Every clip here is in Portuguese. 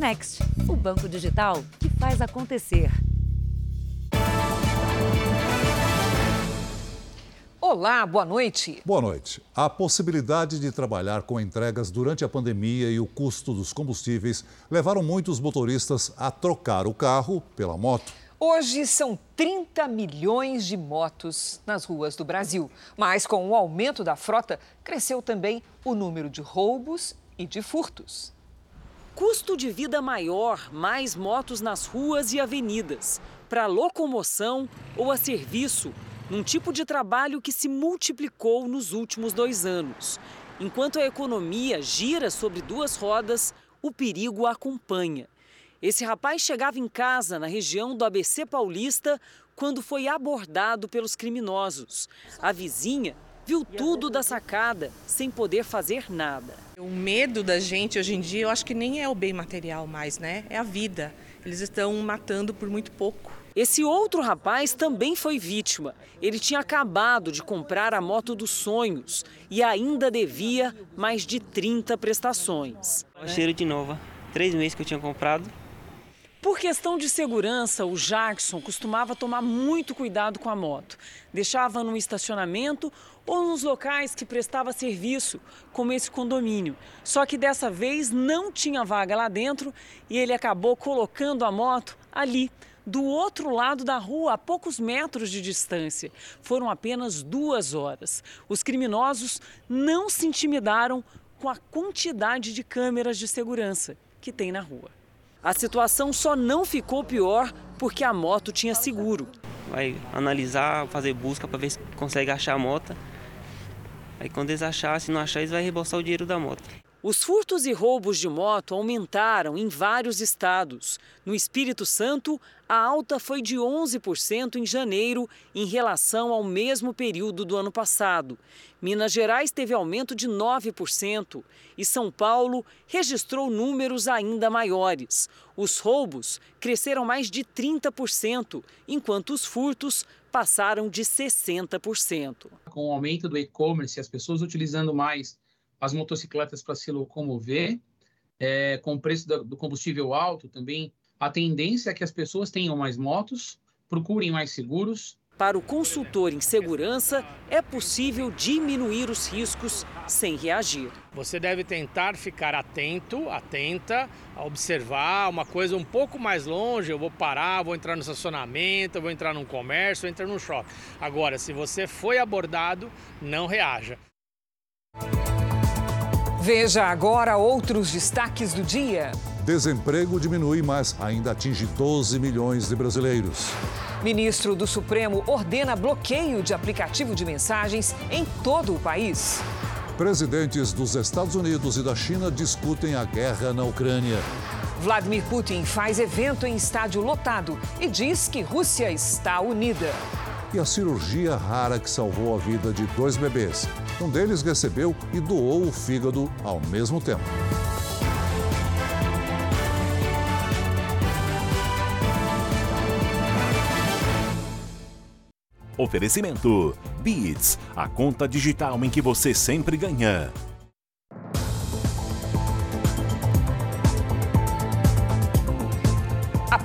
Next, o banco digital que faz acontecer. Olá, boa noite. Boa noite. A possibilidade de trabalhar com entregas durante a pandemia e o custo dos combustíveis levaram muitos motoristas a trocar o carro pela moto. Hoje são 30 milhões de motos nas ruas do Brasil. Mas com o aumento da frota, cresceu também o número de roubos e de furtos. Custo de vida maior, mais motos nas ruas e avenidas, para locomoção ou a serviço, num tipo de trabalho que se multiplicou nos últimos dois anos. Enquanto a economia gira sobre duas rodas, o perigo acompanha. Esse rapaz chegava em casa na região do ABC Paulista quando foi abordado pelos criminosos. A vizinha viu tudo da sacada, sem poder fazer nada. O medo da gente hoje em dia, eu acho que nem é o bem material mais, né? É a vida. Eles estão matando por muito pouco. Esse outro rapaz também foi vítima. Ele tinha acabado de comprar a moto dos sonhos e ainda devia mais de 30 prestações. Cheiro de nova. Três meses que eu tinha comprado, por questão de segurança, o Jackson costumava tomar muito cuidado com a moto. Deixava no estacionamento ou nos locais que prestava serviço, como esse condomínio. Só que dessa vez não tinha vaga lá dentro e ele acabou colocando a moto ali, do outro lado da rua, a poucos metros de distância. Foram apenas duas horas. Os criminosos não se intimidaram com a quantidade de câmeras de segurança que tem na rua. A situação só não ficou pior porque a moto tinha seguro. Vai analisar, fazer busca para ver se consegue achar a moto. Aí quando eles acharem, se não achar, eles vão reembolsar o dinheiro da moto. Os furtos e roubos de moto aumentaram em vários estados. No Espírito Santo, a alta foi de 11% em janeiro em relação ao mesmo período do ano passado. Minas Gerais teve aumento de 9% e São Paulo registrou números ainda maiores. Os roubos cresceram mais de 30%, enquanto os furtos passaram de 60%. Com o aumento do e-commerce, as pessoas utilizando mais as motocicletas para se locomover, é, com o preço do combustível alto também, a tendência é que as pessoas tenham mais motos, procurem mais seguros. Para o consultor em segurança, é possível diminuir os riscos sem reagir. Você deve tentar ficar atento, atenta, a observar uma coisa um pouco mais longe. Eu vou parar, vou entrar no estacionamento, vou entrar num comércio, vou entrar num shopping. Agora, se você foi abordado, não reaja. Veja agora outros destaques do dia. Desemprego diminui, mas ainda atinge 12 milhões de brasileiros. Ministro do Supremo ordena bloqueio de aplicativo de mensagens em todo o país. Presidentes dos Estados Unidos e da China discutem a guerra na Ucrânia. Vladimir Putin faz evento em estádio lotado e diz que Rússia está unida. E a cirurgia rara que salvou a vida de dois bebês. Um deles recebeu e doou o fígado ao mesmo tempo. Oferecimento: Beats, a conta digital em que você sempre ganha.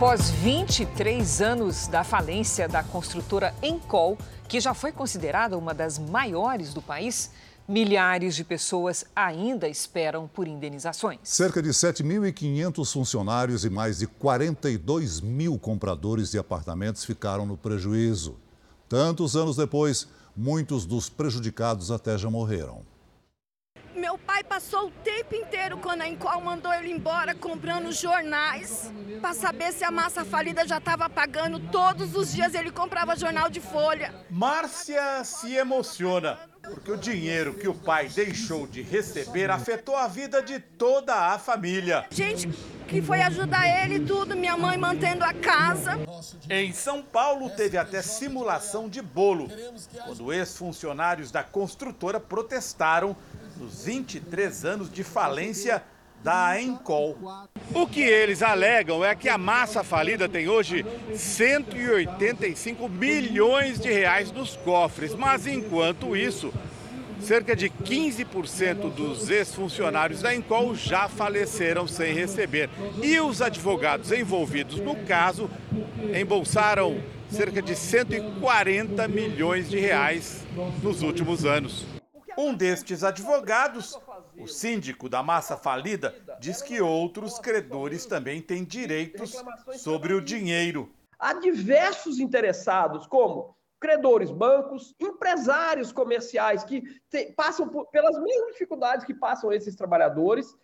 Após 23 anos da falência da construtora Encol, que já foi considerada uma das maiores do país, milhares de pessoas ainda esperam por indenizações. Cerca de 7.500 funcionários e mais de 42 mil compradores de apartamentos ficaram no prejuízo. Tantos anos depois, muitos dos prejudicados até já morreram. Meu pai passou o tempo inteiro quando a Encol mandou ele embora comprando jornais para saber se a massa falida já estava pagando. Todos os dias ele comprava jornal de folha. Márcia se emociona porque o dinheiro que o pai deixou de receber afetou a vida de toda a família. Gente que foi ajudar ele e tudo, minha mãe mantendo a casa. Em São Paulo teve até simulação de bolo, quando ex-funcionários da construtora protestaram nos 23 anos de falência da Encol. O que eles alegam é que a massa falida tem hoje 185 milhões de reais nos cofres, mas enquanto isso, cerca de 15% dos ex-funcionários da Encol já faleceram sem receber. E os advogados envolvidos no caso embolsaram cerca de 140 milhões de reais nos últimos anos. Um destes advogados, o síndico da massa falida, diz que outros credores também têm direitos sobre o dinheiro. Há diversos interessados, como credores, bancos, empresários comerciais que te, passam por, pelas mesmas dificuldades que passam esses trabalhadores.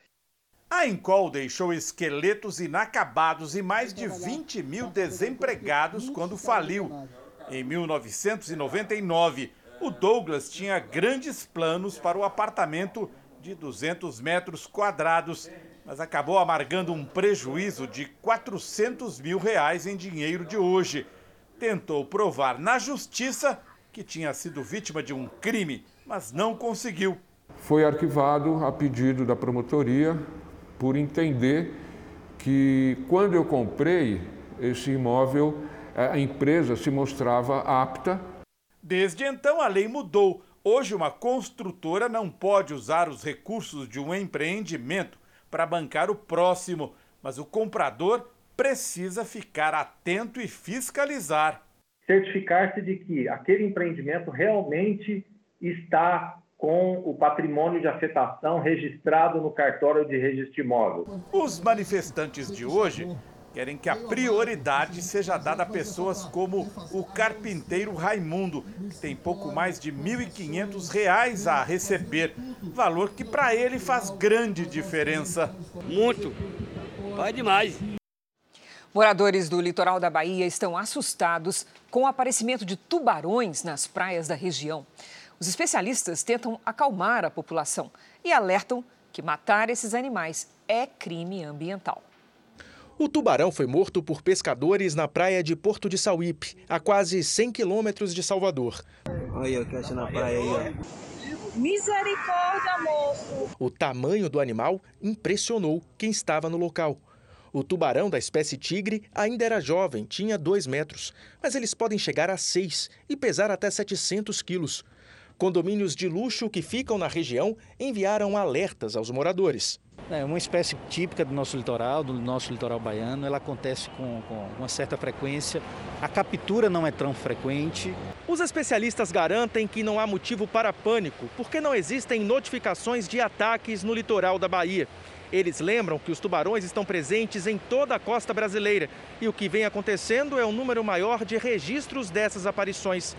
A Encol deixou esqueletos inacabados e mais de 20 mil desempregados quando faliu. Em 1999, o Douglas tinha grandes planos para o apartamento de 200 metros quadrados, mas acabou amargando um prejuízo de 400 mil reais em dinheiro de hoje. Tentou provar na justiça que tinha sido vítima de um crime, mas não conseguiu. Foi arquivado a pedido da promotoria por entender que quando eu comprei esse imóvel, a empresa se mostrava apta Desde então, a lei mudou. Hoje, uma construtora não pode usar os recursos de um empreendimento para bancar o próximo, mas o comprador precisa ficar atento e fiscalizar. Certificar-se de que aquele empreendimento realmente está com o patrimônio de afetação registrado no cartório de registro imóvel. Os manifestantes de hoje querem que a prioridade seja dada a pessoas como o carpinteiro Raimundo, que tem pouco mais de R$ 1.500 a receber, valor que para ele faz grande diferença. Muito, vai demais. Moradores do litoral da Bahia estão assustados com o aparecimento de tubarões nas praias da região. Os especialistas tentam acalmar a população e alertam que matar esses animais é crime ambiental. O tubarão foi morto por pescadores na praia de Porto de Sauípe, a quase 100 quilômetros de Salvador. Olha o que acha na praia aí, ó. Misericórdia, moço! O tamanho do animal impressionou quem estava no local. O tubarão da espécie tigre ainda era jovem, tinha 2 metros, mas eles podem chegar a 6 e pesar até 700 quilos. Condomínios de luxo que ficam na região enviaram alertas aos moradores. É uma espécie típica do nosso litoral, do nosso litoral baiano. Ela acontece com, com uma certa frequência. A captura não é tão frequente. Os especialistas garantem que não há motivo para pânico, porque não existem notificações de ataques no litoral da Bahia. Eles lembram que os tubarões estão presentes em toda a costa brasileira e o que vem acontecendo é um número maior de registros dessas aparições.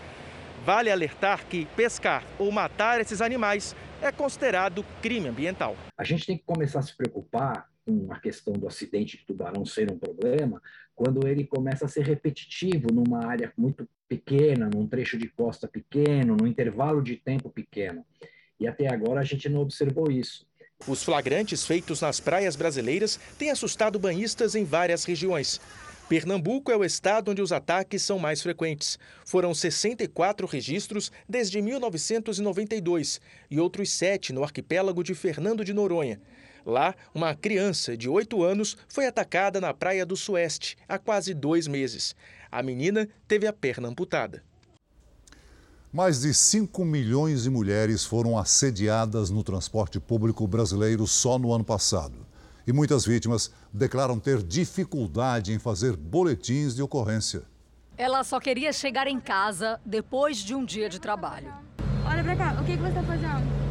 Vale alertar que pescar ou matar esses animais é considerado crime ambiental. A gente tem que começar a se preocupar com a questão do acidente de tubarão ser um problema quando ele começa a ser repetitivo numa área muito pequena, num trecho de costa pequeno, num intervalo de tempo pequeno. E até agora a gente não observou isso. Os flagrantes feitos nas praias brasileiras têm assustado banhistas em várias regiões. Pernambuco é o estado onde os ataques são mais frequentes. Foram 64 registros desde 1992 e outros sete no arquipélago de Fernando de Noronha. Lá, uma criança de 8 anos foi atacada na Praia do Sueste há quase dois meses. A menina teve a perna amputada. Mais de 5 milhões de mulheres foram assediadas no transporte público brasileiro só no ano passado e muitas vítimas declaram ter dificuldade em fazer boletins de ocorrência. Ela só queria chegar em casa depois de um dia de trabalho. Olha pra cá, o que, que você está fazendo?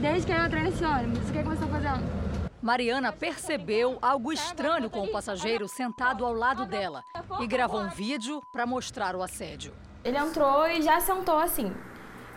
Desde que eu entrei nesse ônibus, o que, que você está fazendo? Mariana percebeu algo estranho com o passageiro sentado ao lado dela e gravou um vídeo para mostrar o assédio. Ele entrou e já sentou assim.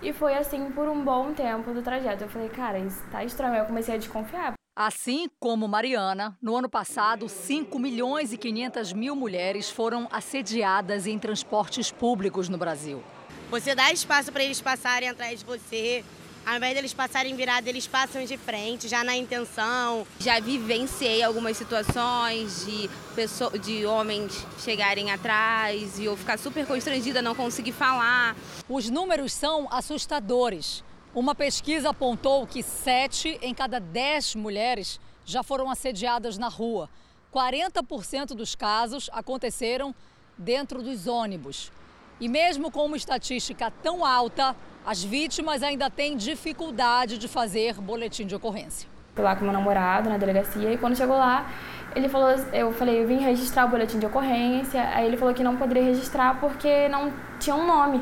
E foi assim por um bom tempo do trajeto. Eu falei, cara, isso tá estranho. Eu comecei a desconfiar. Assim como Mariana, no ano passado, 5 milhões e 500 mil mulheres foram assediadas em transportes públicos no Brasil. Você dá espaço para eles passarem atrás de você. Ao invés deles passarem virados, eles passam de frente, já na intenção. Já vivenciei algumas situações de, pessoa, de homens chegarem atrás e eu ficar super constrangida, não conseguir falar. Os números são assustadores. Uma pesquisa apontou que sete em cada dez mulheres já foram assediadas na rua. 40% dos casos aconteceram dentro dos ônibus. E mesmo com uma estatística tão alta, as vítimas ainda têm dificuldade de fazer boletim de ocorrência. Fui lá com meu namorado na delegacia e quando chegou lá, ele falou, eu falei, eu vim registrar o boletim de ocorrência. Aí ele falou que não poderia registrar porque não tinha um nome.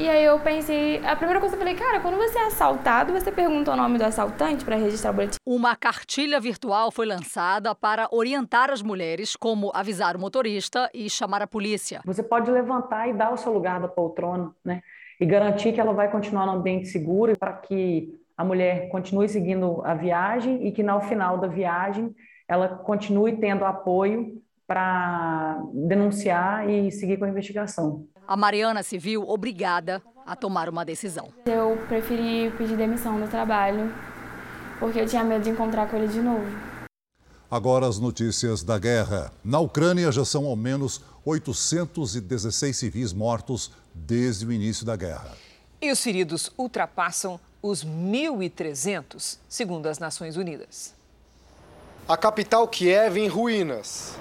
E aí eu pensei, a primeira coisa que eu falei, cara, quando você é assaltado, você pergunta o nome do assaltante para registrar o boletim. Uma cartilha virtual foi lançada para orientar as mulheres como avisar o motorista e chamar a polícia. Você pode levantar e dar o seu lugar da poltrona, né? E garantir que ela vai continuar no ambiente seguro para que a mulher continue seguindo a viagem e que no final da viagem ela continue tendo apoio para denunciar e seguir com a investigação. A Mariana se viu obrigada a tomar uma decisão. Eu preferi pedir demissão do trabalho porque eu tinha medo de encontrar com ele de novo. Agora as notícias da guerra. Na Ucrânia já são ao menos 816 civis mortos desde o início da guerra. E os feridos ultrapassam os 1.300, segundo as Nações Unidas. A capital Kiev em ruínas.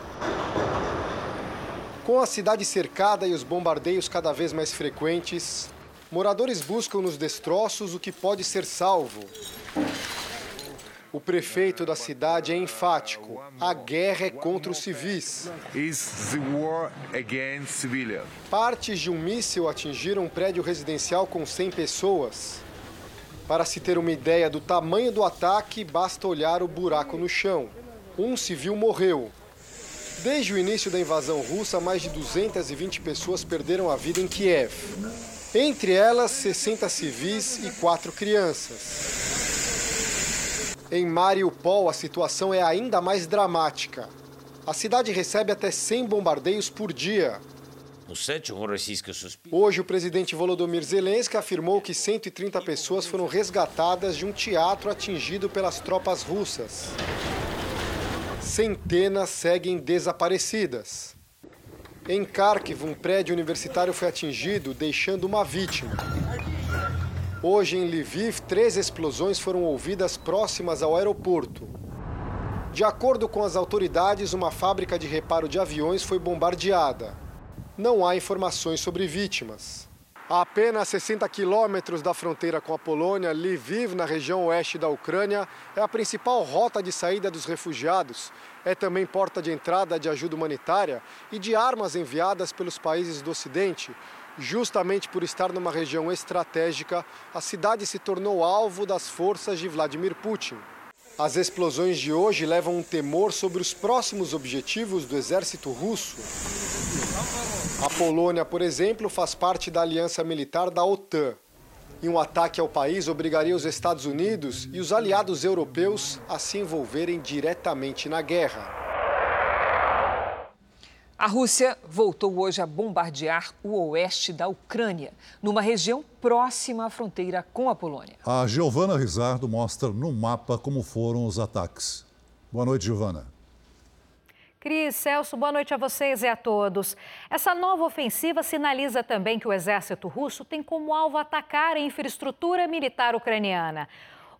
Com a cidade cercada e os bombardeios cada vez mais frequentes, moradores buscam nos destroços o que pode ser salvo. O prefeito da cidade é enfático: a guerra é contra os civis. Partes de um míssil atingiram um prédio residencial com 100 pessoas. Para se ter uma ideia do tamanho do ataque, basta olhar o buraco no chão. Um civil morreu. Desde o início da invasão russa, mais de 220 pessoas perderam a vida em Kiev. Entre elas, 60 civis e 4 crianças. Em Mariupol, a situação é ainda mais dramática. A cidade recebe até 100 bombardeios por dia. Hoje, o presidente Volodymyr Zelensky afirmou que 130 pessoas foram resgatadas de um teatro atingido pelas tropas russas. Centenas seguem desaparecidas. Em Kharkiv, um prédio universitário foi atingido, deixando uma vítima. Hoje, em Lviv, três explosões foram ouvidas próximas ao aeroporto. De acordo com as autoridades, uma fábrica de reparo de aviões foi bombardeada não há informações sobre vítimas. A apenas 60 quilômetros da fronteira com a Polônia, Lviv, na região oeste da Ucrânia, é a principal rota de saída dos refugiados. É também porta de entrada de ajuda humanitária e de armas enviadas pelos países do Ocidente. Justamente por estar numa região estratégica, a cidade se tornou alvo das forças de Vladimir Putin. As explosões de hoje levam um temor sobre os próximos objetivos do exército russo. A Polônia, por exemplo, faz parte da aliança militar da OTAN. E um ataque ao país obrigaria os Estados Unidos e os aliados europeus a se envolverem diretamente na guerra. A Rússia voltou hoje a bombardear o oeste da Ucrânia, numa região próxima à fronteira com a Polônia. A Giovana Rizardo mostra no mapa como foram os ataques. Boa noite, Giovana. Cris, Celso, boa noite a vocês e a todos. Essa nova ofensiva sinaliza também que o exército russo tem como alvo atacar a infraestrutura militar ucraniana.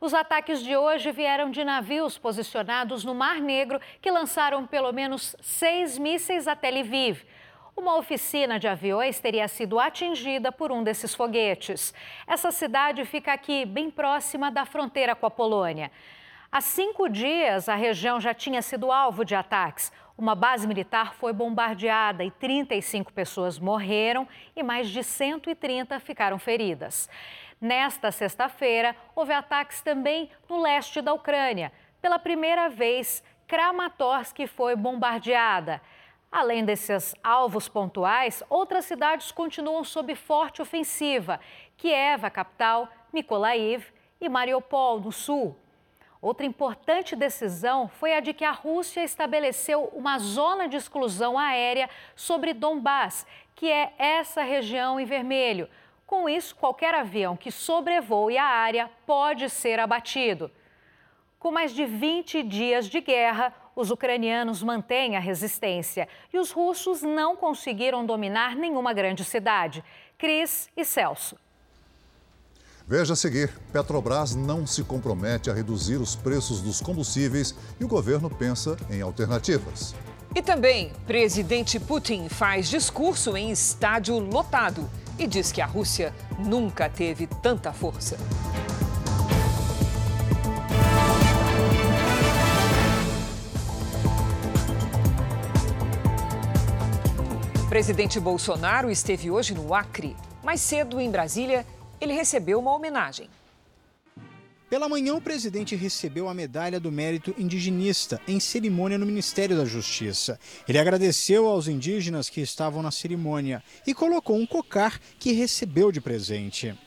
Os ataques de hoje vieram de navios posicionados no Mar Negro que lançaram pelo menos seis mísseis até Lviv. Uma oficina de aviões teria sido atingida por um desses foguetes. Essa cidade fica aqui, bem próxima da fronteira com a Polônia. Há cinco dias, a região já tinha sido alvo de ataques. Uma base militar foi bombardeada e 35 pessoas morreram e mais de 130 ficaram feridas. Nesta sexta-feira, houve ataques também no leste da Ucrânia. Pela primeira vez, Kramatorsk foi bombardeada. Além desses alvos pontuais, outras cidades continuam sob forte ofensiva: Kiev, a capital, Mykolaiv e Mariupol, no sul. Outra importante decisão foi a de que a Rússia estabeleceu uma zona de exclusão aérea sobre Donbass, que é essa região em vermelho, com isso, qualquer avião que sobrevoe a área pode ser abatido. Com mais de 20 dias de guerra, os ucranianos mantêm a resistência e os russos não conseguiram dominar nenhuma grande cidade. Cris e Celso. Veja a seguir: Petrobras não se compromete a reduzir os preços dos combustíveis e o governo pensa em alternativas. E também, presidente Putin faz discurso em estádio lotado e diz que a Rússia nunca teve tanta força. presidente Bolsonaro esteve hoje no Acre. Mais cedo, em Brasília, ele recebeu uma homenagem. Pela manhã, o presidente recebeu a medalha do mérito indigenista em cerimônia no Ministério da Justiça. Ele agradeceu aos indígenas que estavam na cerimônia e colocou um cocar que recebeu de presente.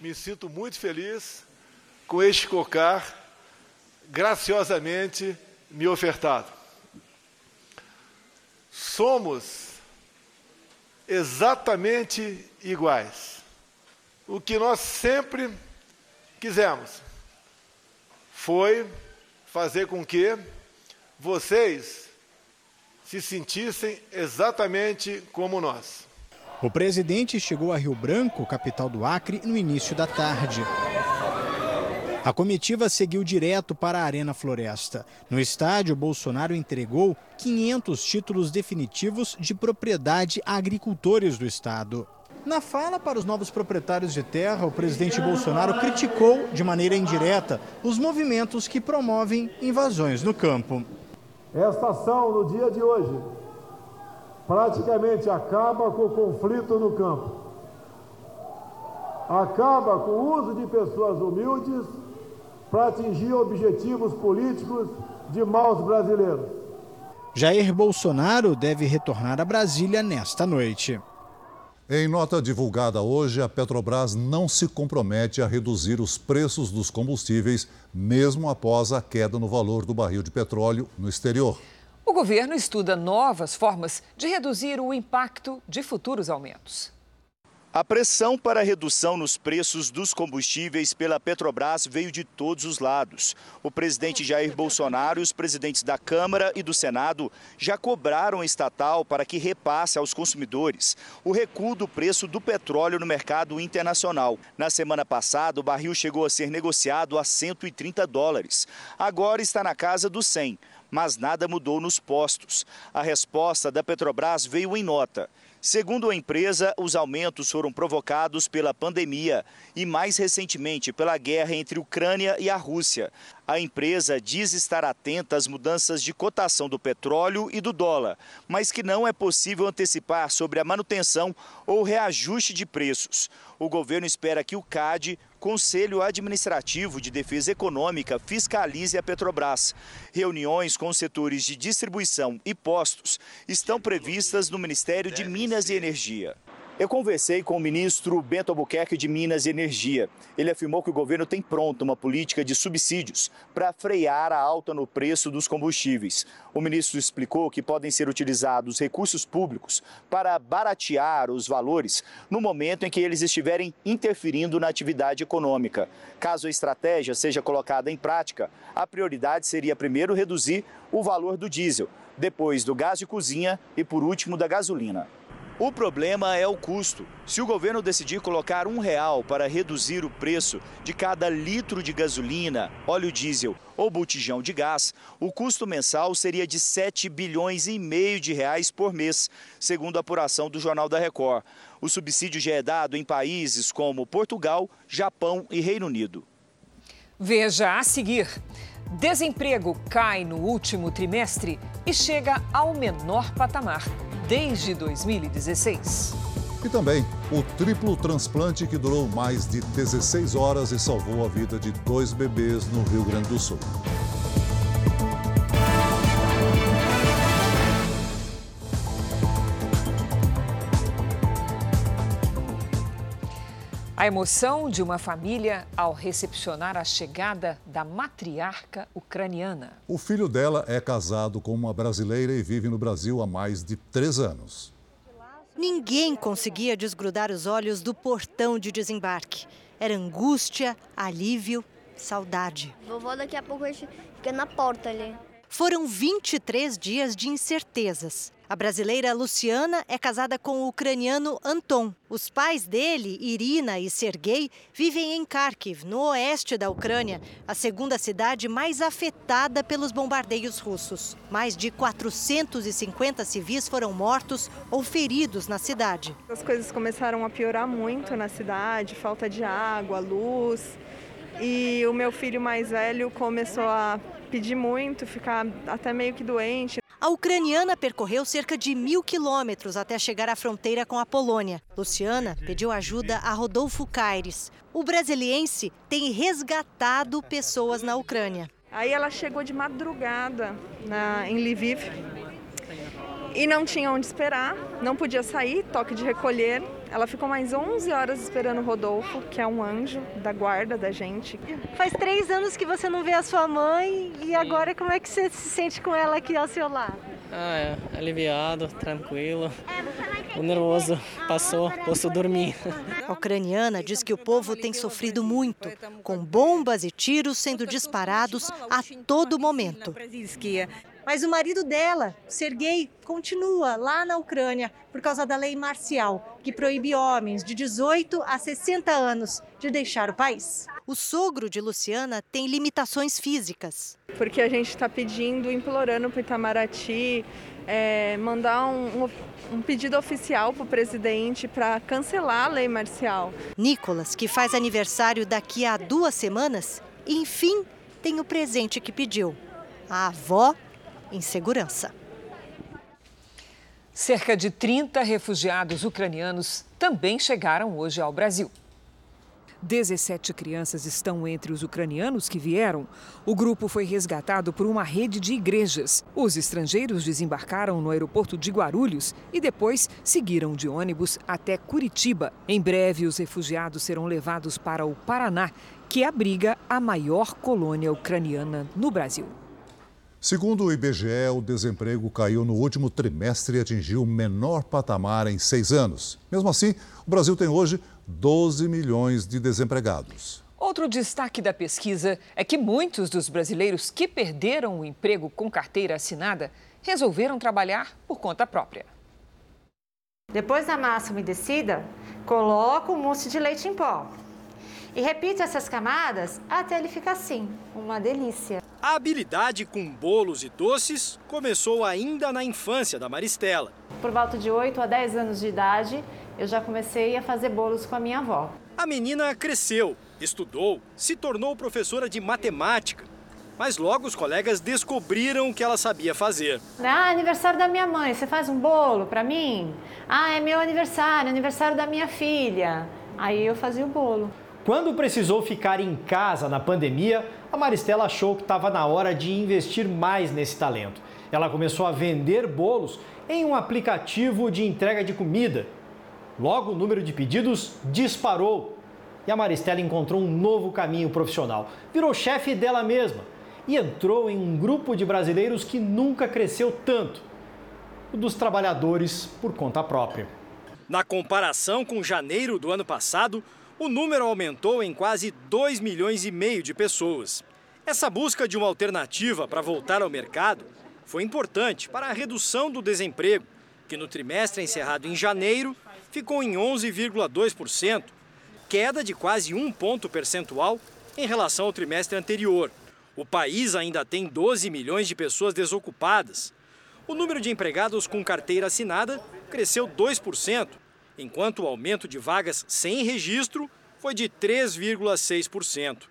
Me sinto muito feliz com este cocar graciosamente me ofertado. Somos exatamente iguais. O que nós sempre quisemos foi fazer com que vocês se sentissem exatamente como nós. O presidente chegou a Rio Branco, capital do Acre, no início da tarde. A comitiva seguiu direto para a Arena Floresta. No estádio, Bolsonaro entregou 500 títulos definitivos de propriedade a agricultores do estado. Na fala para os novos proprietários de terra, o presidente Bolsonaro criticou, de maneira indireta, os movimentos que promovem invasões no campo. Esta ação, no dia de hoje, praticamente acaba com o conflito no campo. Acaba com o uso de pessoas humildes para atingir objetivos políticos de maus brasileiros. Jair Bolsonaro deve retornar a Brasília nesta noite. Em nota divulgada hoje, a Petrobras não se compromete a reduzir os preços dos combustíveis, mesmo após a queda no valor do barril de petróleo no exterior. O governo estuda novas formas de reduzir o impacto de futuros aumentos. A pressão para a redução nos preços dos combustíveis pela Petrobras veio de todos os lados. O presidente Jair Bolsonaro e os presidentes da Câmara e do Senado já cobraram a estatal para que repasse aos consumidores o recuo do preço do petróleo no mercado internacional. Na semana passada, o barril chegou a ser negociado a 130 dólares. Agora está na casa dos 100, mas nada mudou nos postos. A resposta da Petrobras veio em nota. Segundo a empresa, os aumentos foram provocados pela pandemia e, mais recentemente, pela guerra entre Ucrânia e a Rússia. A empresa diz estar atenta às mudanças de cotação do petróleo e do dólar, mas que não é possível antecipar sobre a manutenção ou reajuste de preços. O governo espera que o CAD Conselho Administrativo de Defesa Econômica fiscalize a Petrobras. Reuniões com setores de distribuição e postos estão previstas no Ministério de Minas e Energia. Eu conversei com o ministro Bento Albuquerque de Minas e Energia. Ele afirmou que o governo tem pronto uma política de subsídios para frear a alta no preço dos combustíveis. O ministro explicou que podem ser utilizados recursos públicos para baratear os valores no momento em que eles estiverem interferindo na atividade econômica. Caso a estratégia seja colocada em prática, a prioridade seria primeiro reduzir o valor do diesel, depois do gás de cozinha e, por último, da gasolina. O problema é o custo. Se o governo decidir colocar um real para reduzir o preço de cada litro de gasolina, óleo diesel ou botijão de gás, o custo mensal seria de 7 bilhões e meio de reais por mês, segundo a apuração do Jornal da Record. O subsídio já é dado em países como Portugal, Japão e Reino Unido. Veja a seguir. Desemprego cai no último trimestre e chega ao menor patamar desde 2016. E também o triplo transplante que durou mais de 16 horas e salvou a vida de dois bebês no Rio Grande do Sul. A emoção de uma família ao recepcionar a chegada da matriarca ucraniana. O filho dela é casado com uma brasileira e vive no Brasil há mais de três anos. Ninguém conseguia desgrudar os olhos do portão de desembarque. Era angústia, alívio, saudade. Vovó daqui a pouco fica na porta ali. Foram 23 dias de incertezas. A brasileira Luciana é casada com o ucraniano Anton. Os pais dele, Irina e Sergei, vivem em Kharkiv, no oeste da Ucrânia, a segunda cidade mais afetada pelos bombardeios russos. Mais de 450 civis foram mortos ou feridos na cidade. As coisas começaram a piorar muito na cidade, falta de água, luz. E o meu filho mais velho começou a pedir muito, ficar até meio que doente. A ucraniana percorreu cerca de mil quilômetros até chegar à fronteira com a Polônia. Luciana pediu ajuda a Rodolfo Caires. O brasiliense tem resgatado pessoas na Ucrânia. Aí ela chegou de madrugada na, em Lviv e não tinha onde esperar, não podia sair, toque de recolher. Ela ficou mais 11 horas esperando o Rodolfo, que é um anjo da guarda da gente. Faz três anos que você não vê a sua mãe e agora como é que você se sente com ela aqui ao seu lado? Ah, é aliviado, tranquilo. O nervoso passou, posso dormir. A ucraniana diz que o povo tem sofrido muito, com bombas e tiros sendo disparados a todo momento. Mas o marido dela, Sergei, continua lá na Ucrânia por causa da lei marcial, que proíbe homens de 18 a 60 anos de deixar o país. O sogro de Luciana tem limitações físicas. Porque a gente está pedindo, implorando para o Itamaraty é, mandar um, um pedido oficial para o presidente para cancelar a lei marcial. Nicolas, que faz aniversário daqui a duas semanas, enfim tem o presente que pediu. A avó em segurança. Cerca de 30 refugiados ucranianos também chegaram hoje ao Brasil. 17 crianças estão entre os ucranianos que vieram. O grupo foi resgatado por uma rede de igrejas. Os estrangeiros desembarcaram no aeroporto de Guarulhos e depois seguiram de ônibus até Curitiba. Em breve, os refugiados serão levados para o Paraná, que abriga a maior colônia ucraniana no Brasil. Segundo o IBGE, o desemprego caiu no último trimestre e atingiu o menor patamar em seis anos. Mesmo assim, o Brasil tem hoje 12 milhões de desempregados. Outro destaque da pesquisa é que muitos dos brasileiros que perderam o emprego com carteira assinada resolveram trabalhar por conta própria. Depois da massa umedecida, coloca o mousse de leite em pó. E repite essas camadas até ele ficar assim, uma delícia. A habilidade com bolos e doces começou ainda na infância da Maristela. Por volta de 8 a 10 anos de idade, eu já comecei a fazer bolos com a minha avó. A menina cresceu, estudou, se tornou professora de matemática. Mas logo os colegas descobriram o que ela sabia fazer. Ah, aniversário da minha mãe, você faz um bolo para mim? Ah, é meu aniversário, aniversário da minha filha. Aí eu fazia o bolo. Quando precisou ficar em casa na pandemia, a Maristela achou que estava na hora de investir mais nesse talento. Ela começou a vender bolos em um aplicativo de entrega de comida. Logo, o número de pedidos disparou e a Maristela encontrou um novo caminho profissional. Virou chefe dela mesma e entrou em um grupo de brasileiros que nunca cresceu tanto o dos trabalhadores por conta própria. Na comparação com janeiro do ano passado, o número aumentou em quase 2 milhões e meio de pessoas. Essa busca de uma alternativa para voltar ao mercado foi importante para a redução do desemprego, que no trimestre encerrado em janeiro ficou em 11,2%, queda de quase um ponto percentual em relação ao trimestre anterior. O país ainda tem 12 milhões de pessoas desocupadas. O número de empregados com carteira assinada cresceu 2%, enquanto o aumento de vagas sem registro foi de 3,6%.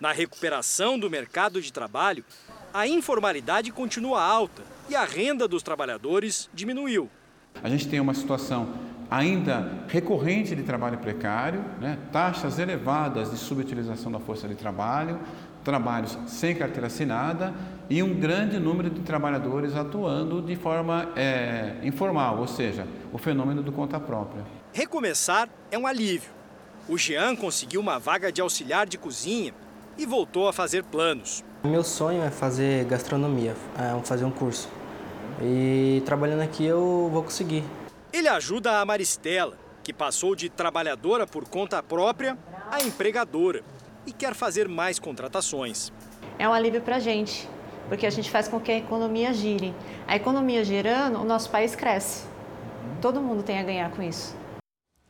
Na recuperação do mercado de trabalho, a informalidade continua alta e a renda dos trabalhadores diminuiu. A gente tem uma situação ainda recorrente de trabalho precário, né? taxas elevadas de subutilização da força de trabalho, trabalhos sem carteira assinada e um grande número de trabalhadores atuando de forma é, informal, ou seja, o fenômeno do conta própria. Recomeçar é um alívio. O Jean conseguiu uma vaga de auxiliar de cozinha e voltou a fazer planos. Meu sonho é fazer gastronomia, é fazer um curso. E trabalhando aqui eu vou conseguir. Ele ajuda a Maristela, que passou de trabalhadora por conta própria a empregadora e quer fazer mais contratações. É um alívio para a gente, porque a gente faz com que a economia gire. A economia girando, o nosso país cresce. Todo mundo tem a ganhar com isso.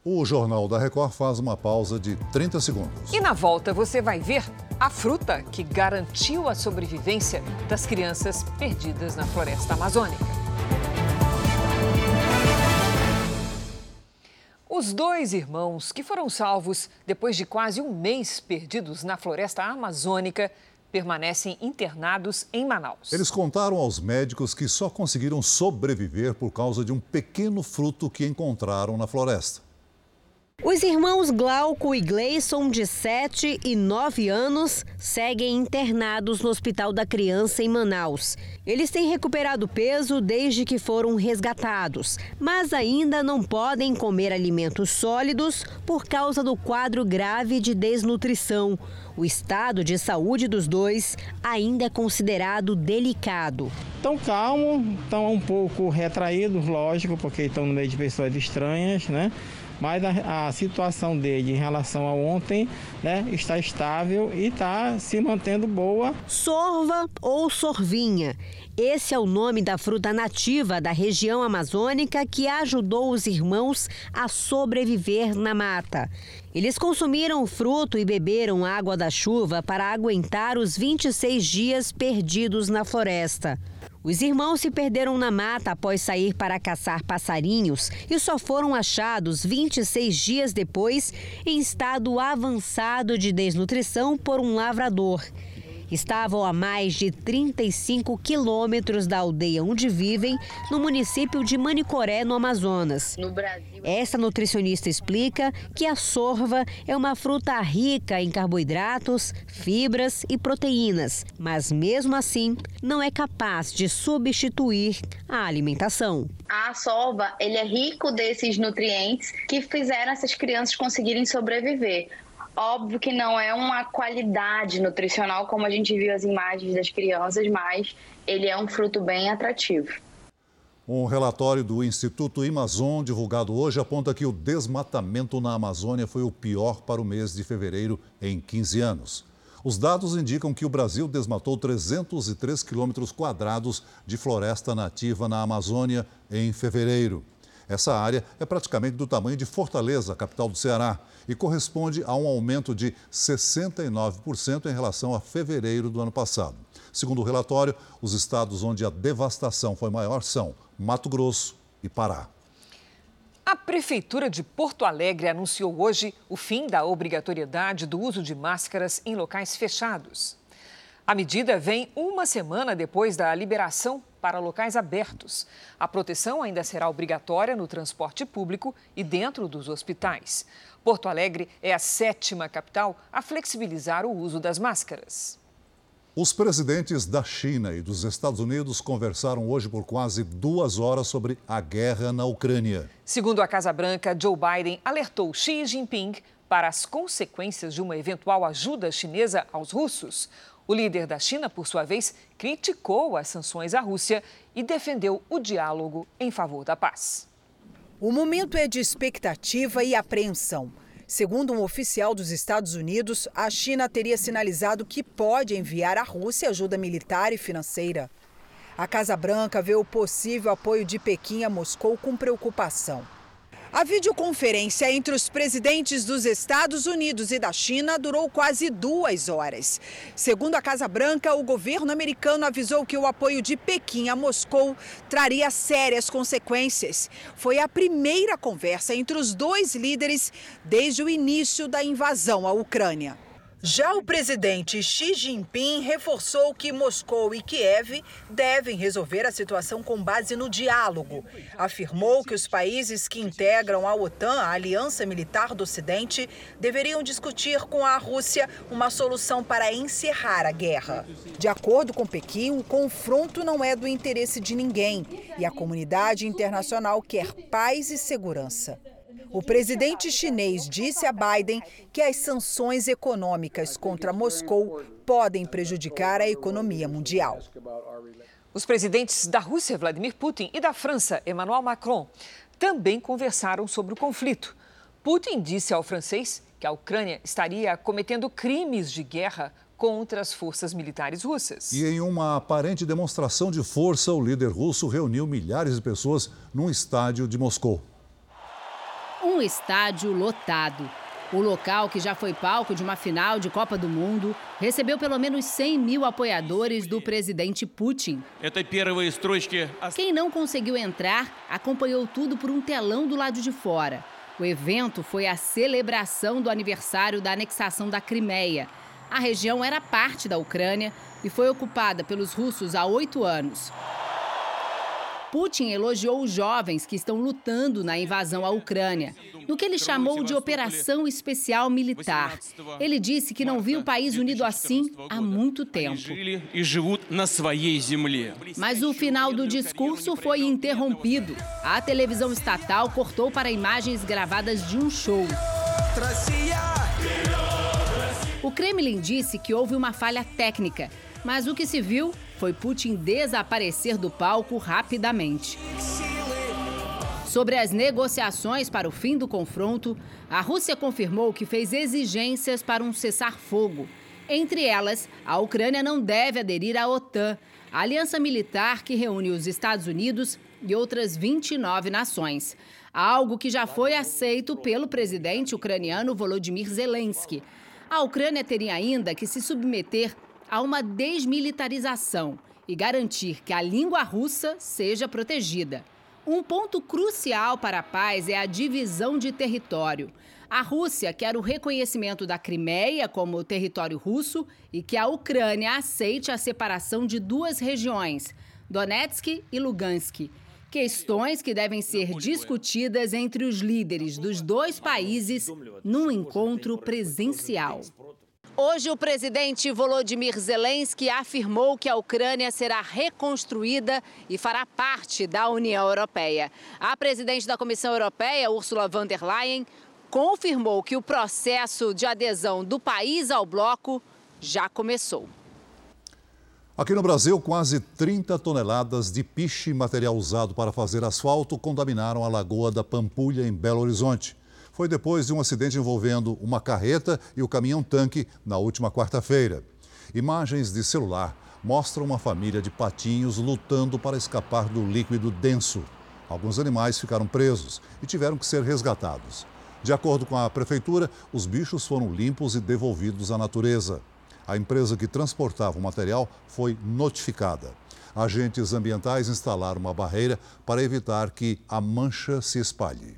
O Jornal da Record faz uma pausa de 30 segundos. E na volta você vai ver a fruta que garantiu a sobrevivência das crianças perdidas na floresta amazônica. Os dois irmãos que foram salvos depois de quase um mês perdidos na floresta amazônica permanecem internados em Manaus. Eles contaram aos médicos que só conseguiram sobreviver por causa de um pequeno fruto que encontraram na floresta. Os irmãos Glauco e Gleison, de 7 e 9 anos, seguem internados no Hospital da Criança em Manaus. Eles têm recuperado peso desde que foram resgatados, mas ainda não podem comer alimentos sólidos por causa do quadro grave de desnutrição. O estado de saúde dos dois ainda é considerado delicado. Estão calmos, estão um pouco retraídos, lógico, porque estão no meio de pessoas estranhas, né? Mas a, a, situação dele em relação a ontem né, está estável e está se mantendo boa. Sorva ou sorvinha. Esse é o nome da fruta nativa da região amazônica que ajudou os irmãos a sobreviver na mata. Eles consumiram o fruto e beberam água da chuva para aguentar os 26 dias perdidos na floresta. Os irmãos se perderam na mata após sair para caçar passarinhos e só foram achados 26 dias depois em estado avançado de desnutrição por um lavrador estavam a mais de 35 quilômetros da aldeia onde vivem, no município de Manicoré, no Amazonas. No Brasil. Essa nutricionista explica que a sorva é uma fruta rica em carboidratos, fibras e proteínas, mas mesmo assim não é capaz de substituir a alimentação. A sorva, ele é rico desses nutrientes que fizeram essas crianças conseguirem sobreviver. Óbvio que não é uma qualidade nutricional como a gente viu as imagens das crianças, mas ele é um fruto bem atrativo. Um relatório do Instituto Amazon, divulgado hoje, aponta que o desmatamento na Amazônia foi o pior para o mês de fevereiro em 15 anos. Os dados indicam que o Brasil desmatou 303 quilômetros quadrados de floresta nativa na Amazônia em fevereiro. Essa área é praticamente do tamanho de Fortaleza, capital do Ceará, e corresponde a um aumento de 69% em relação a fevereiro do ano passado. Segundo o relatório, os estados onde a devastação foi maior são Mato Grosso e Pará. A Prefeitura de Porto Alegre anunciou hoje o fim da obrigatoriedade do uso de máscaras em locais fechados. A medida vem uma semana depois da liberação para locais abertos. A proteção ainda será obrigatória no transporte público e dentro dos hospitais. Porto Alegre é a sétima capital a flexibilizar o uso das máscaras. Os presidentes da China e dos Estados Unidos conversaram hoje por quase duas horas sobre a guerra na Ucrânia. Segundo a Casa Branca, Joe Biden alertou Xi Jinping para as consequências de uma eventual ajuda chinesa aos russos. O líder da China, por sua vez, criticou as sanções à Rússia e defendeu o diálogo em favor da paz. O momento é de expectativa e apreensão. Segundo um oficial dos Estados Unidos, a China teria sinalizado que pode enviar à Rússia ajuda militar e financeira. A Casa Branca vê o possível apoio de Pequim a Moscou com preocupação. A videoconferência entre os presidentes dos Estados Unidos e da China durou quase duas horas. Segundo a Casa Branca, o governo americano avisou que o apoio de Pequim a Moscou traria sérias consequências. Foi a primeira conversa entre os dois líderes desde o início da invasão à Ucrânia. Já o presidente Xi Jinping reforçou que Moscou e Kiev devem resolver a situação com base no diálogo. Afirmou que os países que integram a OTAN, a Aliança Militar do Ocidente, deveriam discutir com a Rússia uma solução para encerrar a guerra. De acordo com Pequim, o confronto não é do interesse de ninguém e a comunidade internacional quer paz e segurança. O presidente chinês disse a Biden que as sanções econômicas contra Moscou podem prejudicar a economia mundial. Os presidentes da Rússia, Vladimir Putin, e da França, Emmanuel Macron, também conversaram sobre o conflito. Putin disse ao francês que a Ucrânia estaria cometendo crimes de guerra contra as forças militares russas. E em uma aparente demonstração de força, o líder russo reuniu milhares de pessoas num estádio de Moscou. Um estádio lotado. O local, que já foi palco de uma final de Copa do Mundo, recebeu pelo menos 100 mil apoiadores do presidente Putin. Quem não conseguiu entrar acompanhou tudo por um telão do lado de fora. O evento foi a celebração do aniversário da anexação da Crimeia. A região era parte da Ucrânia e foi ocupada pelos russos há oito anos. Putin elogiou os jovens que estão lutando na invasão à Ucrânia, no que ele chamou de Operação Especial Militar. Ele disse que não viu o país unido assim há muito tempo. Mas o final do discurso foi interrompido. A televisão estatal cortou para imagens gravadas de um show. O Kremlin disse que houve uma falha técnica, mas o que se viu foi Putin desaparecer do palco rapidamente. Sobre as negociações para o fim do confronto, a Rússia confirmou que fez exigências para um cessar-fogo. Entre elas, a Ucrânia não deve aderir à OTAN, a aliança militar que reúne os Estados Unidos e outras 29 nações. Algo que já foi aceito pelo presidente ucraniano Volodymyr Zelensky. A Ucrânia teria ainda que se submeter a uma desmilitarização e garantir que a língua russa seja protegida. Um ponto crucial para a paz é a divisão de território. A Rússia quer o reconhecimento da Crimeia como território russo e que a Ucrânia aceite a separação de duas regiões, Donetsk e Lugansk. Questões que devem ser discutidas entre os líderes dos dois países num encontro presencial. Hoje, o presidente Volodymyr Zelensky afirmou que a Ucrânia será reconstruída e fará parte da União Europeia. A presidente da Comissão Europeia, Ursula von der Leyen, confirmou que o processo de adesão do país ao bloco já começou. Aqui no Brasil, quase 30 toneladas de piche, material usado para fazer asfalto, contaminaram a Lagoa da Pampulha, em Belo Horizonte foi depois de um acidente envolvendo uma carreta e o caminhão-tanque na última quarta-feira. Imagens de celular mostram uma família de patinhos lutando para escapar do líquido denso. Alguns animais ficaram presos e tiveram que ser resgatados. De acordo com a prefeitura, os bichos foram limpos e devolvidos à natureza. A empresa que transportava o material foi notificada. Agentes ambientais instalaram uma barreira para evitar que a mancha se espalhe.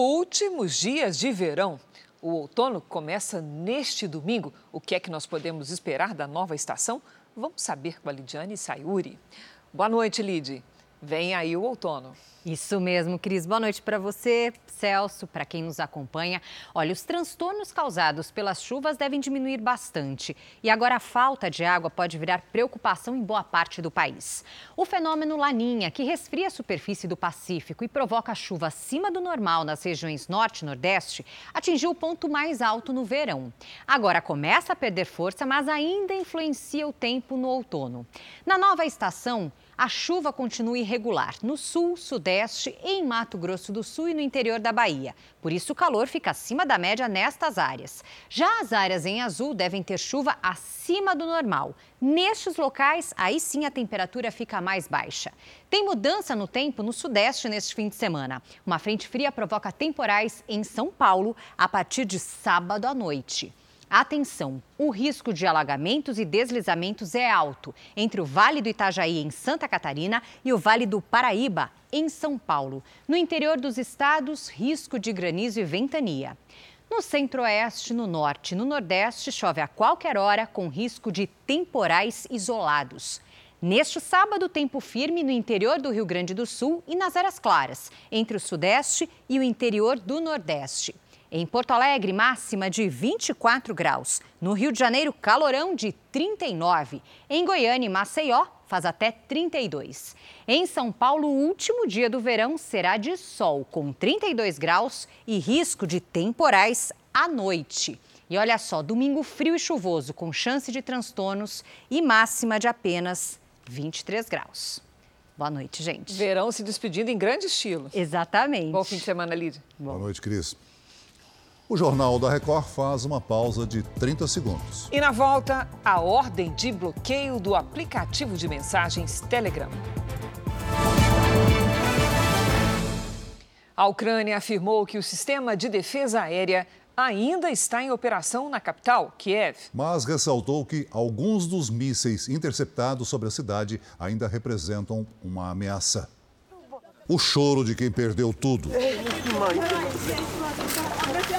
Últimos dias de verão. O outono começa neste domingo. O que é que nós podemos esperar da nova estação? Vamos saber com a Lidiane Sayuri. Boa noite, Lid. Vem aí o outono. Isso mesmo, Cris. Boa noite para você, Celso, para quem nos acompanha. Olha, os transtornos causados pelas chuvas devem diminuir bastante. E agora a falta de água pode virar preocupação em boa parte do país. O fenômeno Laninha, que resfria a superfície do Pacífico e provoca chuva acima do normal nas regiões norte e nordeste, atingiu o ponto mais alto no verão. Agora começa a perder força, mas ainda influencia o tempo no outono. Na nova estação, a chuva continua irregular no sul, sudeste, em Mato Grosso do Sul e no interior da Bahia. Por isso, o calor fica acima da média nestas áreas. Já as áreas em azul devem ter chuva acima do normal. Nestes locais, aí sim a temperatura fica mais baixa. Tem mudança no tempo no sudeste neste fim de semana. Uma frente fria provoca temporais em São Paulo a partir de sábado à noite. Atenção, o risco de alagamentos e deslizamentos é alto entre o Vale do Itajaí, em Santa Catarina, e o Vale do Paraíba, em São Paulo. No interior dos estados, risco de granizo e ventania. No centro-oeste, no norte e no nordeste, chove a qualquer hora, com risco de temporais isolados. Neste sábado, tempo firme no interior do Rio Grande do Sul e nas áreas claras, entre o sudeste e o interior do nordeste. Em Porto Alegre, máxima de 24 graus. No Rio de Janeiro, calorão de 39. Em Goiânia e Maceió, faz até 32. Em São Paulo, o último dia do verão será de sol, com 32 graus e risco de temporais à noite. E olha só, domingo frio e chuvoso, com chance de transtornos e máxima de apenas 23 graus. Boa noite, gente. Verão se despedindo em grande estilo. Exatamente. Bom fim de semana, Lídia. Boa noite, Cris. O Jornal da Record faz uma pausa de 30 segundos. E na volta, a ordem de bloqueio do aplicativo de mensagens Telegram. A Ucrânia afirmou que o sistema de defesa aérea ainda está em operação na capital, Kiev. Mas ressaltou que alguns dos mísseis interceptados sobre a cidade ainda representam uma ameaça. O choro de quem perdeu tudo.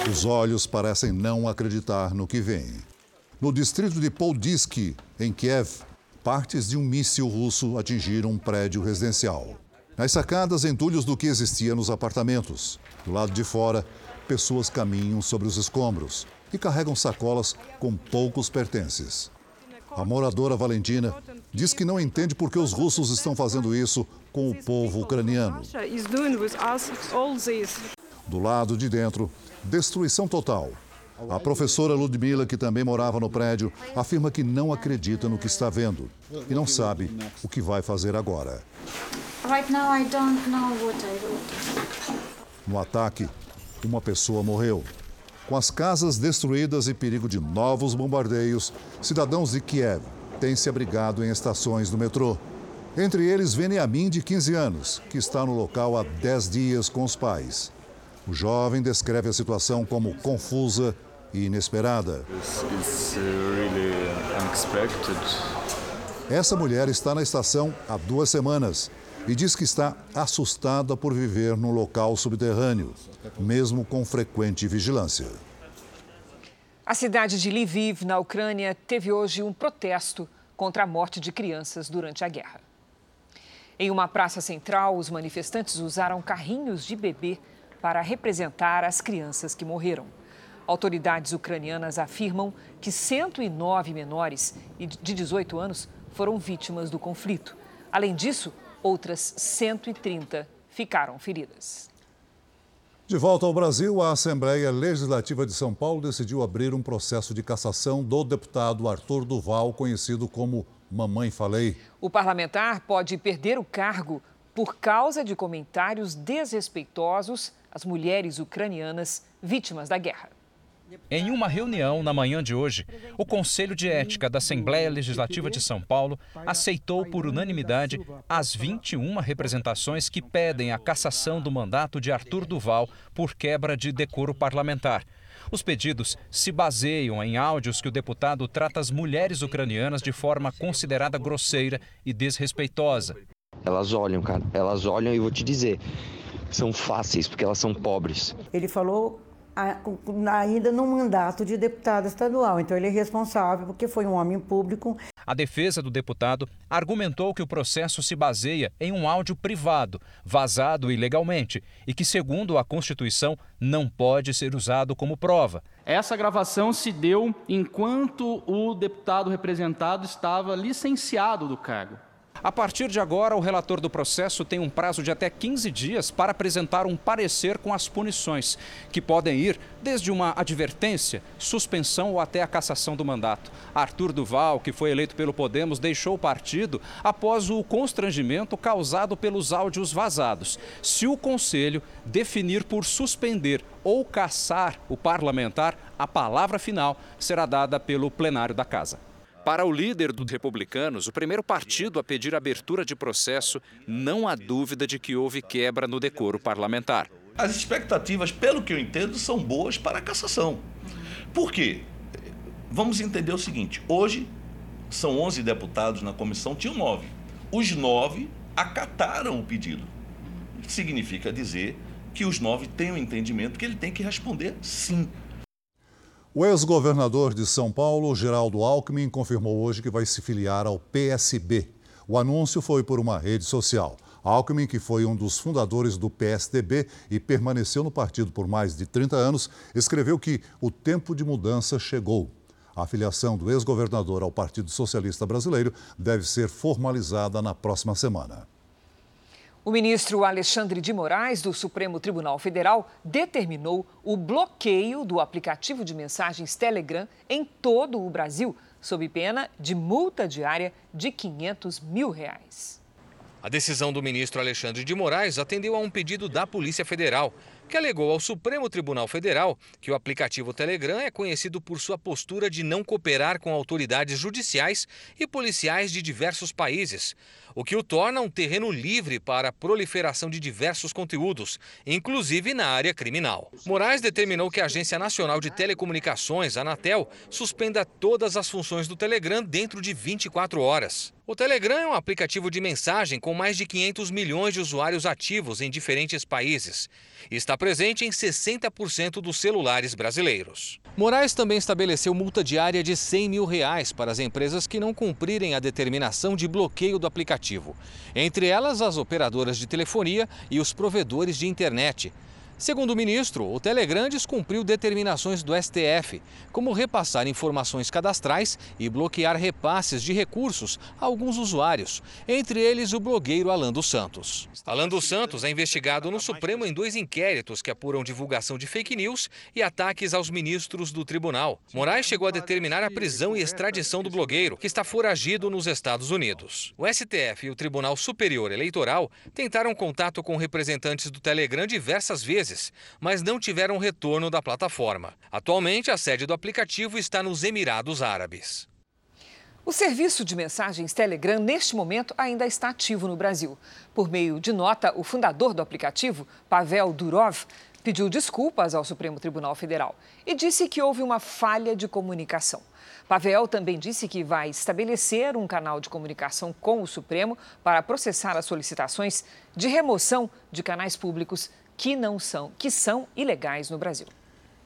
Os olhos parecem não acreditar no que vem. No distrito de Poldiski, em Kiev, partes de um míssil russo atingiram um prédio residencial. Nas sacadas, entulhos do que existia nos apartamentos. Do lado de fora, pessoas caminham sobre os escombros e carregam sacolas com poucos pertences. A moradora Valentina diz que não entende por que os russos estão fazendo isso com o povo ucraniano. Do lado de dentro, destruição total. A professora Ludmila, que também morava no prédio, afirma que não acredita no que está vendo e não sabe o que vai fazer agora. No ataque, uma pessoa morreu. Com as casas destruídas e perigo de novos bombardeios, cidadãos de Kiev têm se abrigado em estações do metrô. Entre eles, Veniamin, de 15 anos, que está no local há 10 dias com os pais. O jovem descreve a situação como confusa e inesperada. Essa mulher está na estação há duas semanas e diz que está assustada por viver num local subterrâneo, mesmo com frequente vigilância. A cidade de Lviv, na Ucrânia, teve hoje um protesto contra a morte de crianças durante a guerra. Em uma praça central, os manifestantes usaram carrinhos de bebê para representar as crianças que morreram. Autoridades ucranianas afirmam que 109 menores de 18 anos foram vítimas do conflito. Além disso, outras 130 ficaram feridas. De volta ao Brasil, a Assembleia Legislativa de São Paulo decidiu abrir um processo de cassação do deputado Arthur Duval, conhecido como Mamãe Falei. O parlamentar pode perder o cargo por causa de comentários desrespeitosos às mulheres ucranianas vítimas da guerra. Em uma reunião na manhã de hoje, o Conselho de Ética da Assembleia Legislativa de São Paulo aceitou por unanimidade as 21 representações que pedem a cassação do mandato de Arthur Duval por quebra de decoro parlamentar. Os pedidos se baseiam em áudios que o deputado trata as mulheres ucranianas de forma considerada grosseira e desrespeitosa. Elas olham, cara, elas olham e vou te dizer, são fáceis porque elas são pobres. Ele falou ainda no mandato de deputado estadual. Então ele é responsável porque foi um homem público. A defesa do deputado argumentou que o processo se baseia em um áudio privado, vazado ilegalmente, e que, segundo a Constituição, não pode ser usado como prova. Essa gravação se deu enquanto o deputado representado estava licenciado do cargo. A partir de agora, o relator do processo tem um prazo de até 15 dias para apresentar um parecer com as punições, que podem ir desde uma advertência, suspensão ou até a cassação do mandato. Arthur Duval, que foi eleito pelo Podemos, deixou o partido após o constrangimento causado pelos áudios vazados. Se o Conselho definir por suspender ou caçar o parlamentar, a palavra final será dada pelo plenário da Casa. Para o líder dos republicanos, o primeiro partido a pedir abertura de processo, não há dúvida de que houve quebra no decoro parlamentar. As expectativas, pelo que eu entendo, são boas para a cassação. Por quê? Vamos entender o seguinte: hoje são 11 deputados na comissão, tinham nove. Os nove acataram o pedido. Significa dizer que os nove têm o um entendimento que ele tem que responder sim. O ex-governador de São Paulo, Geraldo Alckmin, confirmou hoje que vai se filiar ao PSB. O anúncio foi por uma rede social. Alckmin, que foi um dos fundadores do PSDB e permaneceu no partido por mais de 30 anos, escreveu que o tempo de mudança chegou. A filiação do ex-governador ao Partido Socialista Brasileiro deve ser formalizada na próxima semana. O ministro Alexandre de Moraes, do Supremo Tribunal Federal, determinou o bloqueio do aplicativo de mensagens Telegram em todo o Brasil, sob pena de multa diária de 500 mil reais. A decisão do ministro Alexandre de Moraes atendeu a um pedido da Polícia Federal. Que alegou ao Supremo Tribunal Federal que o aplicativo Telegram é conhecido por sua postura de não cooperar com autoridades judiciais e policiais de diversos países, o que o torna um terreno livre para a proliferação de diversos conteúdos, inclusive na área criminal. Moraes determinou que a Agência Nacional de Telecomunicações, Anatel, suspenda todas as funções do Telegram dentro de 24 horas. O Telegram é um aplicativo de mensagem com mais de 500 milhões de usuários ativos em diferentes países está presente em 60% dos celulares brasileiros. Moraes também estabeleceu multa diária de 100 mil reais para as empresas que não cumprirem a determinação de bloqueio do aplicativo, entre elas as operadoras de telefonia e os provedores de internet. Segundo o ministro, o Telegram descumpriu determinações do STF, como repassar informações cadastrais e bloquear repasses de recursos a alguns usuários, entre eles o blogueiro Alan dos Santos. Alan dos Santos é investigado no Supremo em dois inquéritos que apuram divulgação de fake news e ataques aos ministros do tribunal. Moraes chegou a determinar a prisão e extradição do blogueiro, que está foragido nos Estados Unidos. O STF e o Tribunal Superior Eleitoral tentaram contato com representantes do Telegram diversas vezes meses, mas não tiveram retorno da plataforma. Atualmente, a sede do aplicativo está nos Emirados Árabes. O serviço de mensagens Telegram, neste momento, ainda está ativo no Brasil. Por meio de nota, o fundador do aplicativo, Pavel Durov, pediu desculpas ao Supremo Tribunal Federal e disse que houve uma falha de comunicação. Pavel também disse que vai estabelecer um canal de comunicação com o Supremo para processar as solicitações de remoção de canais públicos que não são, que são ilegais no Brasil.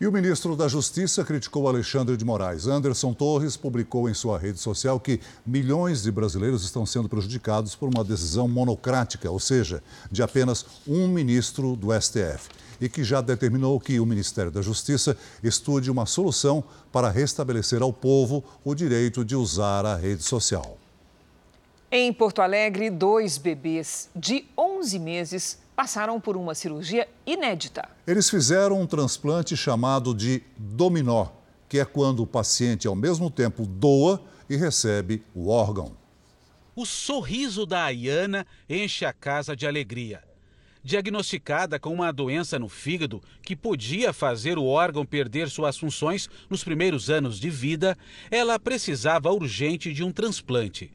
E o ministro da Justiça criticou Alexandre de Moraes. Anderson Torres publicou em sua rede social que milhões de brasileiros estão sendo prejudicados por uma decisão monocrática, ou seja, de apenas um ministro do STF, e que já determinou que o Ministério da Justiça estude uma solução para restabelecer ao povo o direito de usar a rede social. Em Porto Alegre, dois bebês de 11 meses passaram por uma cirurgia inédita. Eles fizeram um transplante chamado de dominó, que é quando o paciente ao mesmo tempo doa e recebe o órgão. O sorriso da Ayana enche a casa de alegria. Diagnosticada com uma doença no fígado que podia fazer o órgão perder suas funções nos primeiros anos de vida, ela precisava urgente de um transplante.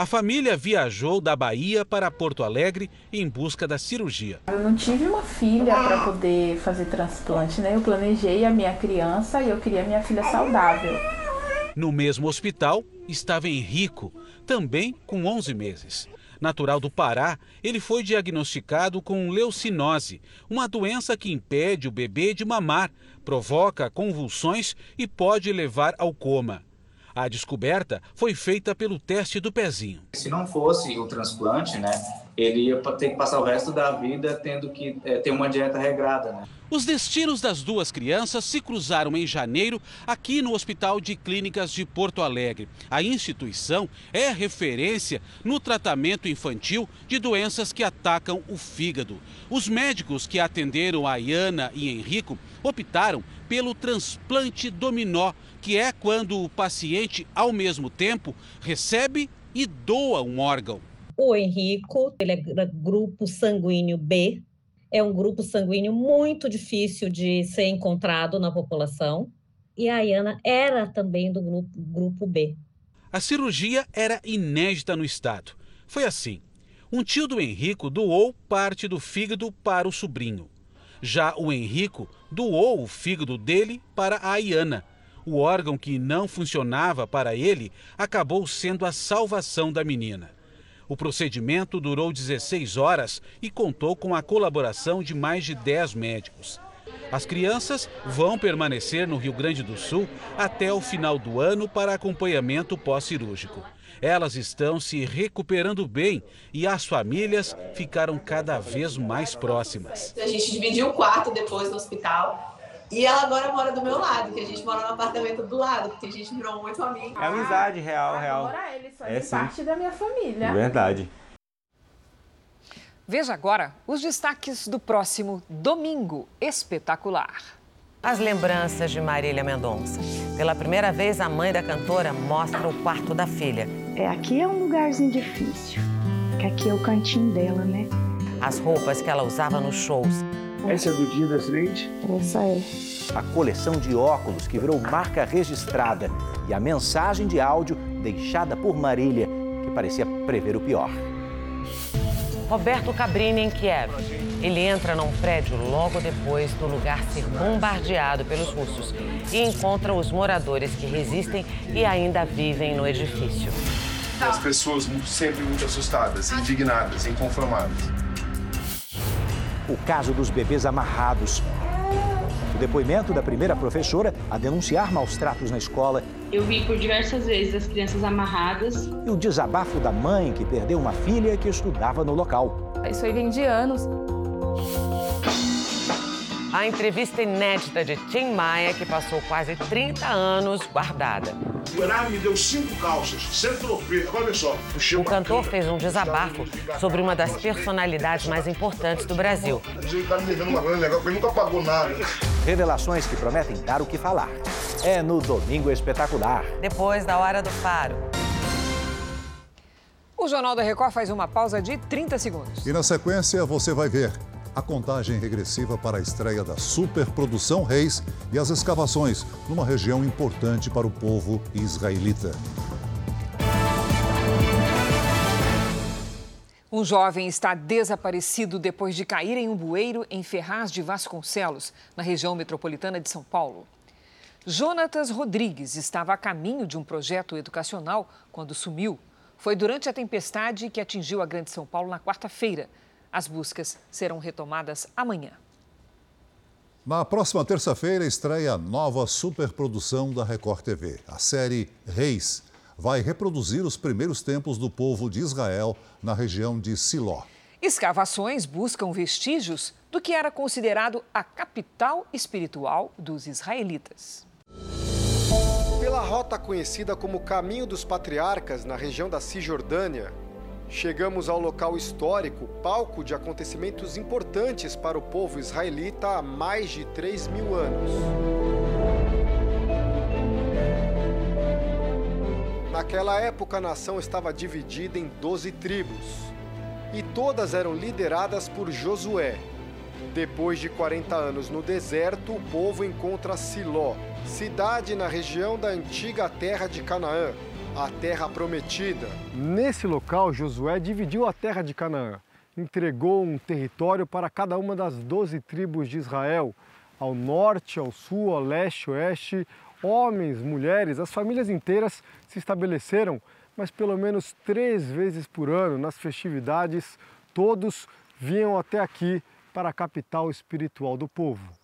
A família viajou da Bahia para Porto Alegre em busca da cirurgia. Eu não tive uma filha para poder fazer transplante, né? Eu planejei a minha criança e eu queria minha filha saudável. No mesmo hospital estava Henrico, também com 11 meses. Natural do Pará, ele foi diagnosticado com leucinose, uma doença que impede o bebê de mamar, provoca convulsões e pode levar ao coma. A descoberta foi feita pelo teste do pezinho. Se não fosse o transplante, né, ele ia ter que passar o resto da vida tendo que é, ter uma dieta regrada. Né? Os destinos das duas crianças se cruzaram em janeiro aqui no Hospital de Clínicas de Porto Alegre. A instituição é referência no tratamento infantil de doenças que atacam o fígado. Os médicos que atenderam a Iana e Henrico optaram pelo transplante dominó, que é quando o paciente, ao mesmo tempo, recebe e doa um órgão. O Henrico, ele é grupo sanguíneo B, é um grupo sanguíneo muito difícil de ser encontrado na população. E a Ayana era também do grupo, grupo B. A cirurgia era inédita no estado. Foi assim: um tio do Henrico doou parte do fígado para o sobrinho. Já o Henrico doou o fígado dele para a Ayana. O órgão que não funcionava para ele acabou sendo a salvação da menina. O procedimento durou 16 horas e contou com a colaboração de mais de 10 médicos. As crianças vão permanecer no Rio Grande do Sul até o final do ano para acompanhamento pós-cirúrgico. Elas estão se recuperando bem e as famílias ficaram cada vez mais próximas. A gente dividiu o quarto depois no hospital. E ela agora mora do meu lado, que a gente mora no apartamento do lado, porque a gente virou muito amigo. É amizade real, real. Agora eles fazem é, parte da minha família. Verdade. Veja agora os destaques do próximo Domingo Espetacular. As lembranças de Marília Mendonça. Pela primeira vez, a mãe da cantora mostra o quarto da filha. É, aqui é um lugarzinho difícil, que aqui é o cantinho dela, né? As roupas que ela usava nos shows Essa é do dia do acidente? Essa é. A coleção de óculos que virou marca registrada e a mensagem de áudio deixada por Marília, que parecia prever o pior. Roberto Cabrini em Kiev. Ele entra num prédio logo depois do lugar ser bombardeado pelos russos e encontra os moradores que resistem e ainda vivem no edifício. As pessoas sempre muito assustadas, indignadas, inconformadas. O caso dos bebês amarrados. O depoimento da primeira professora a denunciar maus tratos na escola. Eu vi por diversas vezes as crianças amarradas. E o desabafo da mãe que perdeu uma filha que estudava no local. Isso aí vem de anos. A entrevista inédita de Tim Maia, que passou quase 30 anos guardada. O Enar me deu cinco calças, centropeia. Olha só. O cantor fez um desabafo sobre uma das personalidades mais importantes do Brasil. O cara me devendo uma grana legal, porque ele nunca pagou nada. Revelações que prometem dar o que falar. É no Domingo Espetacular. Depois da Hora do Faro. O Jornal da Record faz uma pausa de 30 segundos. E na sequência você vai ver a contagem regressiva para a estreia da superprodução Reis e as escavações numa região importante para o povo israelita. Um jovem está desaparecido depois de cair em um bueiro em Ferraz de Vasconcelos, na região metropolitana de São Paulo. Jonatas Rodrigues estava a caminho de um projeto educacional quando sumiu. Foi durante a tempestade que atingiu a Grande São Paulo na quarta-feira. As buscas serão retomadas amanhã. Na próxima terça-feira estreia a nova superprodução da Record TV. A série Reis vai reproduzir os primeiros tempos do povo de Israel na região de Siló. Escavações buscam vestígios do que era considerado a capital espiritual dos israelitas. Pela rota conhecida como Caminho dos Patriarcas, na região da Cisjordânia, chegamos ao local histórico, palco de acontecimentos importantes para o povo israelita há mais de 3 mil anos. Naquela época, a nação estava dividida em 12 tribos e todas eram lideradas por Josué. Depois de 40 anos no deserto, o povo encontra Siló, cidade na região da antiga terra de Canaã, a terra prometida. Nesse local, Josué dividiu a terra de Canaã, entregou um território para cada uma das 12 tribos de Israel, ao norte, ao sul, ao leste, oeste, homens, mulheres, as famílias inteiras se estabeleceram, mas pelo menos três vezes por ano, nas festividades, todos vinham até aqui para a capital espiritual do povo.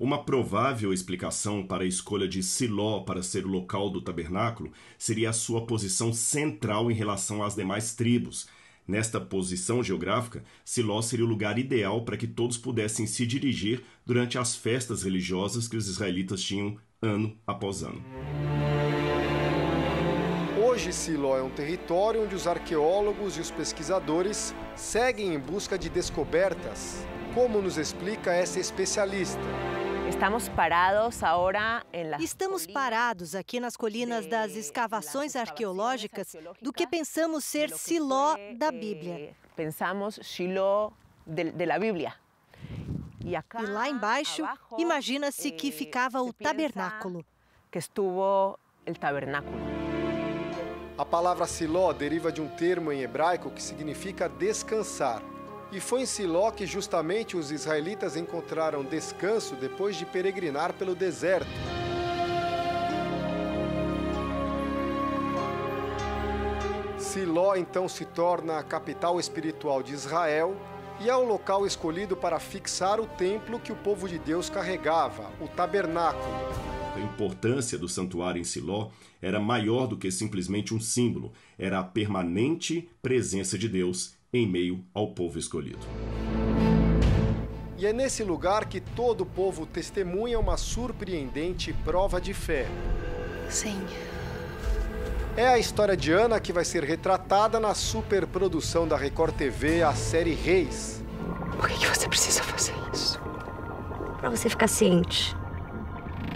Uma provável explicação para a escolha de Siló para ser o local do tabernáculo seria a sua posição central em relação às demais tribos. Nesta posição geográfica, Siló seria o lugar ideal para que todos pudessem se dirigir durante as festas religiosas que os israelitas tinham ano após ano. Hoje, Siló é um território onde os arqueólogos e os pesquisadores seguem em busca de descobertas, como nos explica essa especialista. Estamos parados agora Estamos parados aqui nas colinas das escavações arqueológicas do que pensamos ser Siló da Bíblia. Pensamos Siló da Bíblia. E lá embaixo, imagina-se que ficava o tabernáculo. Que estuvo o tabernáculo. A palavra Siló deriva de um termo em hebraico que significa descansar. E foi em Siló que justamente os israelitas encontraram descanso depois de peregrinar pelo deserto. Siló então se torna a capital espiritual de Israel e é o local escolhido para fixar o templo que o povo de Deus carregava, o tabernáculo. A importância do santuário em Siló era maior do que simplesmente um símbolo, era a permanente presença de Deus em meio ao povo escolhido. E é nesse lugar que todo o povo testemunha uma surpreendente prova de fé. Sim. É a história de Ana que vai ser retratada na superprodução da Record TV, a série Reis. Por que, que você precisa fazer isso? Para você ficar ciente.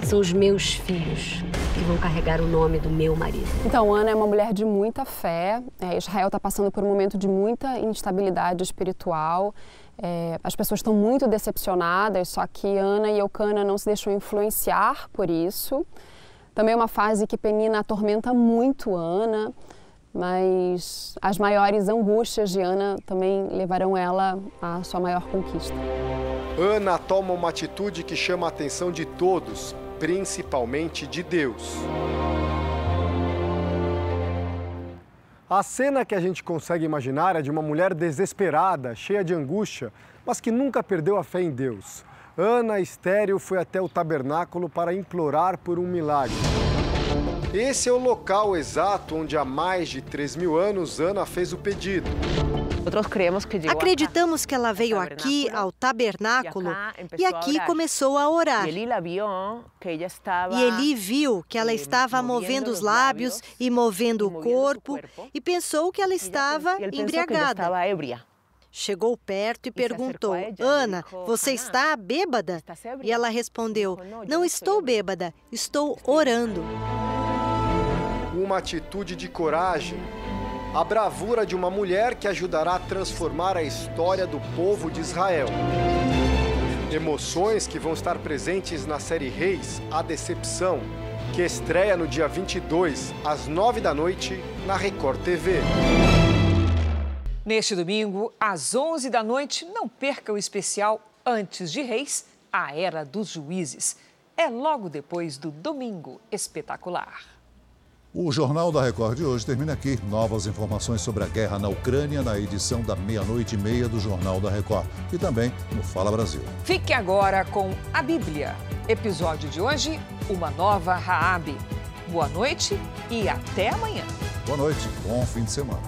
São os meus filhos. que vão carregar o nome do meu marido. Então, Ana é uma mulher de muita fé. É, Israel está passando por um momento de muita instabilidade espiritual. É, as pessoas estão muito decepcionadas, só que Ana e Eucana não se deixam influenciar por isso. Também é uma fase que Penina atormenta muito Ana, mas as maiores angústias de Ana também levarão ela à sua maior conquista. Ana toma uma atitude que chama a atenção de todos, principalmente de Deus. A cena que a gente consegue imaginar é de uma mulher desesperada, cheia de angústia, mas que nunca perdeu a fé em Deus. Ana, estéril, foi até o tabernáculo para implorar por um milagre. Esse é o local exato onde há mais de 3 mil anos Ana fez o pedido. Acreditamos que ela veio aqui ao tabernáculo e aqui começou a orar. E Eli viu que ela estava movendo os lábios e movendo o corpo e pensou que ela estava embriagada. Chegou perto e perguntou: Ana, você está bêbada? E ela respondeu: Não estou bêbada, estou orando. Uma atitude de coragem, a bravura de uma mulher que ajudará a transformar a história do povo de Israel. Emoções que vão estar presentes na série Reis, A Decepção, que estreia no dia 22, às 9 da noite, na Record TV. Neste domingo, às 11 da noite, não perca o especial Antes de Reis, a Era dos Juízes. É logo depois do Domingo Espetacular. O Jornal da Record de hoje termina aqui. Novas informações sobre a guerra na Ucrânia na edição da meia-noite e meia do Jornal da Record e também no Fala Brasil. Fique agora com a Bíblia. Episódio de hoje: Uma nova Raabe. Boa noite e até amanhã. Boa noite, bom fim de semana.